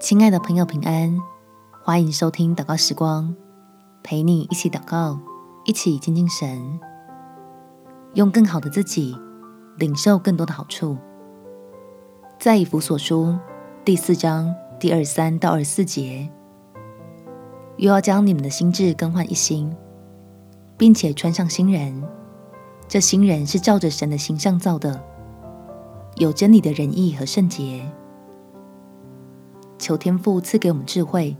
亲爱的朋友，平安！欢迎收听祷告时光，陪你一起祷告，一起亲近神，用更好的自己领受更多的好处。在以弗所书第四章第二三到二十四节，又要将你们的心志更换一新，并且穿上新人。这新人是照着神的形象造的，有真理的仁义和圣洁。求天父赐给我们智慧，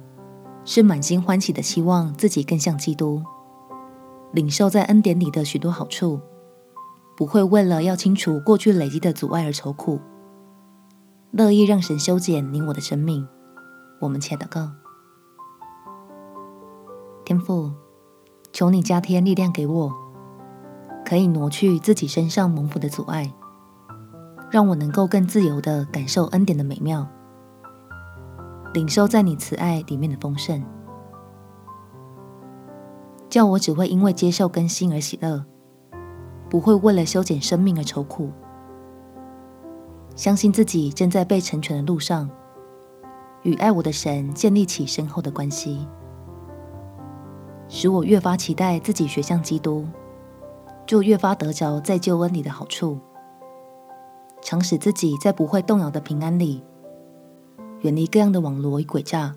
是满心欢喜的希望自己更像基督，领受在恩典里的许多好处，不会为了要清除过去累积的阻碍而愁苦，乐意让神修剪你我的生命。我们且祷告：天父，求你加添力量给我，可以挪去自己身上蒙福的阻碍，让我能够更自由地感受恩典的美妙。领受在你慈爱里面的丰盛，叫我只会因为接受更新而喜乐，不会为了修剪生命而愁苦。相信自己正在被成全的路上，与爱我的神建立起深厚的关系，使我越发期待自己学像基督，就越发得着在救恩里的好处，常使自己在不会动摇的平安里。远离各样的网罗与诡诈，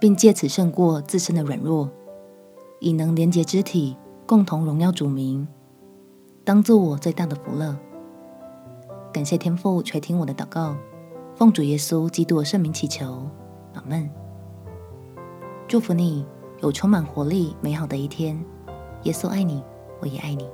并借此胜过自身的软弱，以能连结肢体，共同荣耀主名，当做我最大的福乐。感谢天父垂听我的祷告，奉主耶稣基督的圣名祈求，阿门。祝福你有充满活力、美好的一天。耶稣爱你，我也爱你。